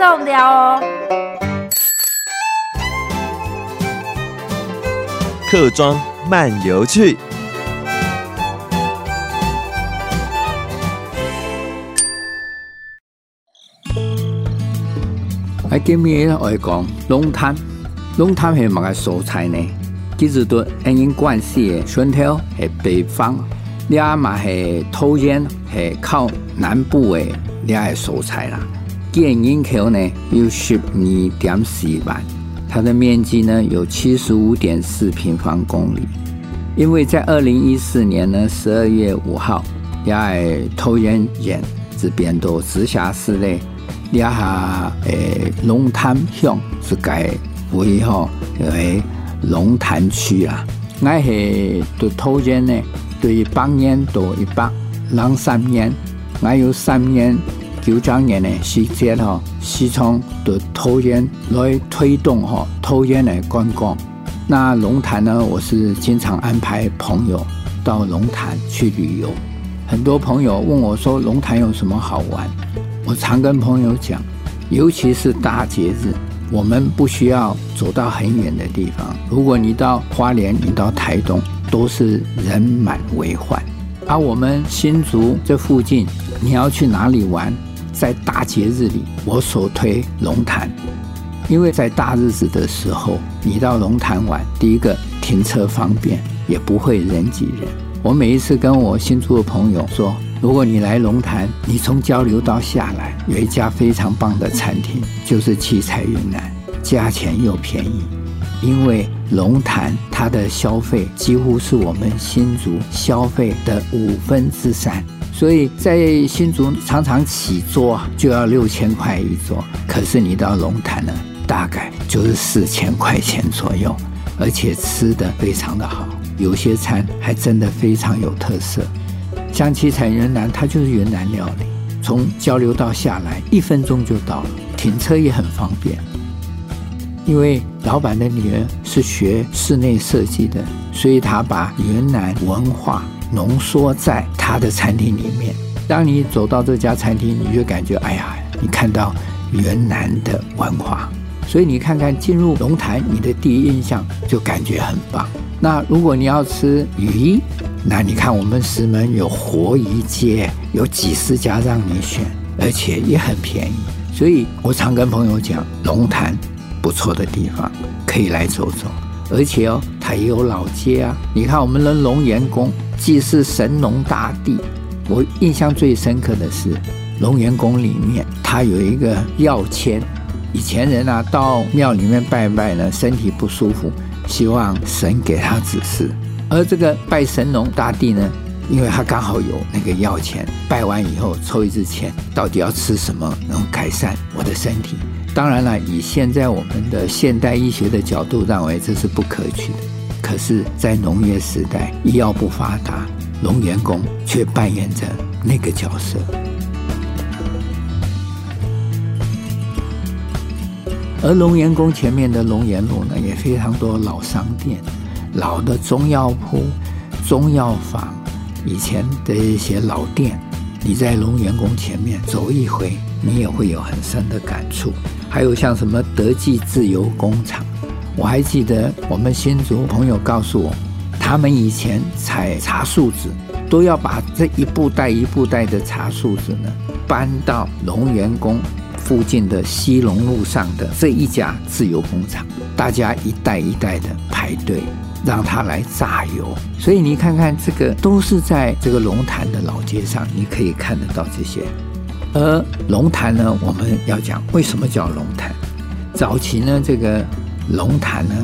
众聊哦。客庄漫游去。喺今日我讲龙潭，龙潭系乜个蔬菜呢？其实都因关系，春天系北方，你阿嘛系桃园系靠南部的俩个蔬菜啦。建人口呢有十二点四万，它的面积呢有七十五点四平方公里。因为在二零一四年呢十二月五号，俩个桃园县这边都直辖市内。底下诶，龙潭乡是改为吼为龙潭区啦。我是读桃园呢，对八年多一百两三年，我有三年九九年的时间吼，是从读桃园来推动吼桃园的观光。那龙潭呢，我是经常安排朋友到龙潭去旅游。很多朋友问我说，龙潭有什么好玩？我常跟朋友讲，尤其是大节日，我们不需要走到很远的地方。如果你到花莲，你到台东，都是人满为患。而我们新竹这附近，你要去哪里玩？在大节日里，我首推龙潭，因为在大日子的时候，你到龙潭玩，第一个停车方便，也不会人挤人。我每一次跟我新竹的朋友说。如果你来龙潭，你从交流道下来，有一家非常棒的餐厅，就是七彩云南，价钱又便宜。因为龙潭它的消费几乎是我们新竹消费的五分之三，所以在新竹常常起桌就要六千块一桌，可是你到龙潭呢，大概就是四千块钱左右，而且吃的非常的好，有些餐还真的非常有特色。像七彩云南，它就是云南料理，从交流道下来一分钟就到了，停车也很方便。因为老板的女儿是学室内设计的，所以他把云南文化浓缩在他的餐厅里面。当你走到这家餐厅，你就感觉，哎呀，你看到云南的文化。所以你看看进入龙潭，你的第一印象就感觉很棒。那如果你要吃鱼，那你看我们石门有活鱼街，有几十家让你选，而且也很便宜。所以我常跟朋友讲，龙潭不错的地方，可以来走走。而且哦，它也有老街啊。你看我们的龙岩宫，既是神农大帝，我印象最深刻的是龙岩宫里面，它有一个药签。以前人啊，到庙里面拜拜呢，身体不舒服，希望神给他指示。而这个拜神农大帝呢，因为他刚好有那个药签，拜完以后抽一支签，到底要吃什么能改善我的身体？当然了，以现在我们的现代医学的角度认为这是不可取的。可是，在农业时代，医药不发达，龙岩宫却扮演着那个角色。而龙岩宫前面的龙岩路呢，也非常多老商店、老的中药铺、中药房，以前的一些老店。你在龙岩宫前面走一回，你也会有很深的感触。还有像什么德记自由工厂，我还记得我们新竹朋友告诉我，他们以前采茶树籽，都要把这一布袋一布袋的茶树籽呢搬到龙岩宫。附近的西龙路上的这一家自由工厂，大家一袋一袋的排队，让他来榨油。所以你看看，这个都是在这个龙潭的老街上，你可以看得到这些。而龙潭呢，我们要讲为什么叫龙潭？早期呢，这个龙潭呢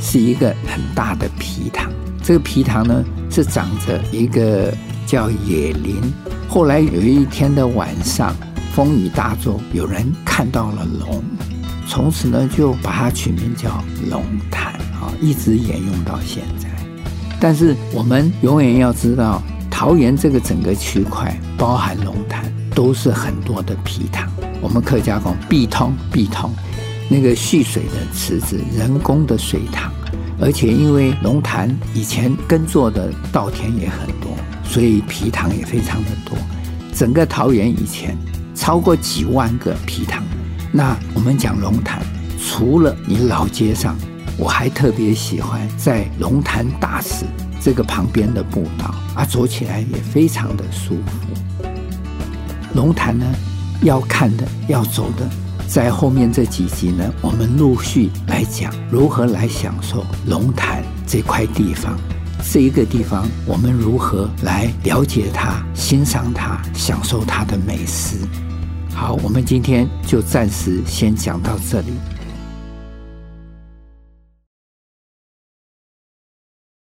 是一个很大的皮塘，这个皮塘呢是长着一个叫野林。后来有一天的晚上。风雨大作，有人看到了龙，从此呢就把它取名叫龙潭啊，一直沿用到现在。但是我们永远要知道，桃园这个整个区块，包含龙潭，都是很多的皮塘。我们客家讲“必通必通”，那个蓄水的池子，人工的水塘。而且因为龙潭以前耕作的稻田也很多，所以埤塘也非常的多。整个桃园以前。超过几万个埤塘，那我们讲龙潭，除了你老街上，我还特别喜欢在龙潭大池这个旁边的步道啊，走起来也非常的舒服。龙潭呢，要看的、要走的，在后面这几集呢，我们陆续来讲如何来享受龙潭这块地方。这一个地方，我们如何来了解它、欣赏它、享受它的美食？好，我们今天就暂时先讲到这里。